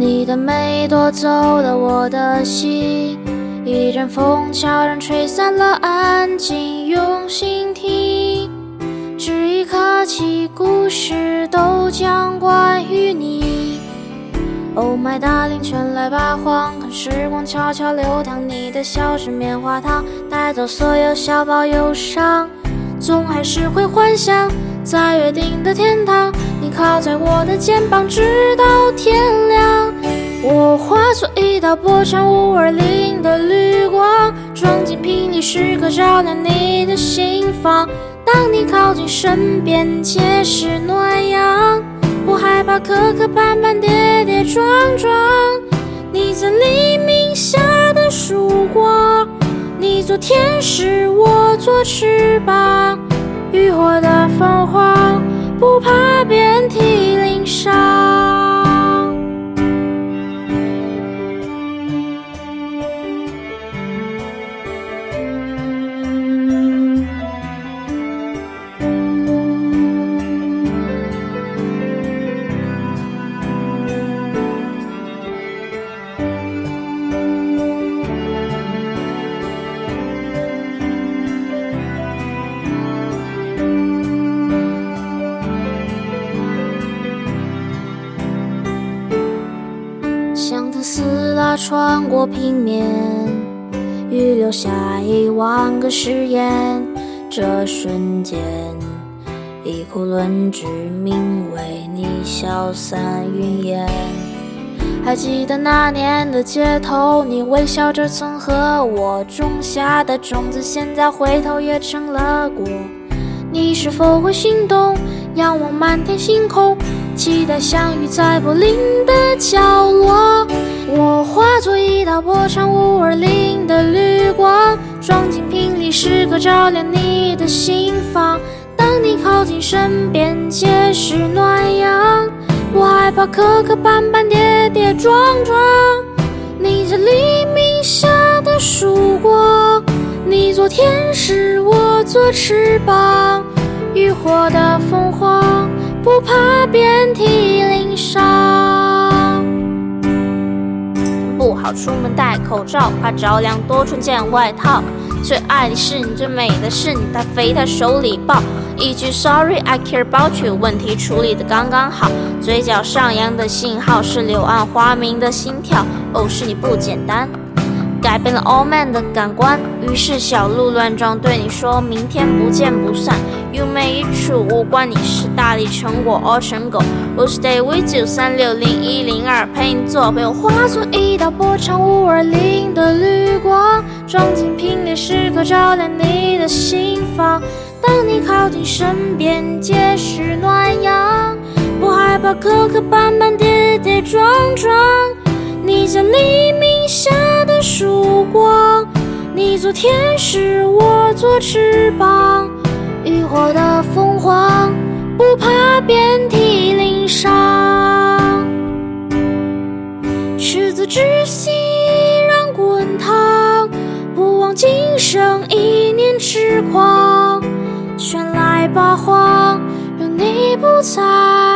你的美夺走了我的心，一阵风悄然吹散了安静，用心听，这一刻起，故事都将关于你。Oh my darling，全来吧，荒看时光悄悄流淌，你的笑是棉花糖，带走所有小宝忧伤，总还是会幻想在约定的天堂。你靠在我的肩膀，直到天亮。我化作一道波长五二零的绿光，装进瓶里，时刻照亮你的心房。当你靠近身边，皆是暖阳。不害怕磕磕绊绊，跌跌撞撞。你在黎明下的曙光，你做天使，我做翅膀。浴火的凤凰。不怕遍体鳞伤。拉穿过平面，预留下一万个誓言。这瞬间，以苦论之名为你消散云烟。还记得那年的街头，你微笑着曾和我种下的种子，现在回头也成了果。你是否会心动？仰望满天星空，期待相遇在柏林的角落。我化作一道波长五二零的绿光，装进瓶里，时刻照亮你的心房。当你靠近身边，皆是暖阳。我害怕磕磕绊绊，跌跌撞撞。你在黎明下的曙光，你做天使，我做翅膀。浴火的凤凰，不怕遍体鳞伤。出门戴口罩，怕着凉多穿件外套。最爱的是你，最美的是你，他肥他手里抱。一句 Sorry I care about you，问题处理的刚刚好。嘴角上扬的信号是柳暗花明的心跳。哦，是你不简单。改变了 All Man 的感官，于是小鹿乱撞，对你说明天不见不散。You made it true，无关你是大力成果 or 成狗。We'll stay with you，三六零一零二，陪你做朋友。化作一道波长五二零的绿光，装进瓶里，时刻照亮你的心房。当你靠近身边，皆是暖阳。不害怕磕磕绊绊，跌跌撞撞。你在黎明天使，我做翅膀。浴火的凤凰，不怕遍体鳞伤。赤子之心依然滚烫，不忘今生一念痴狂。全来八，荒，有你不在。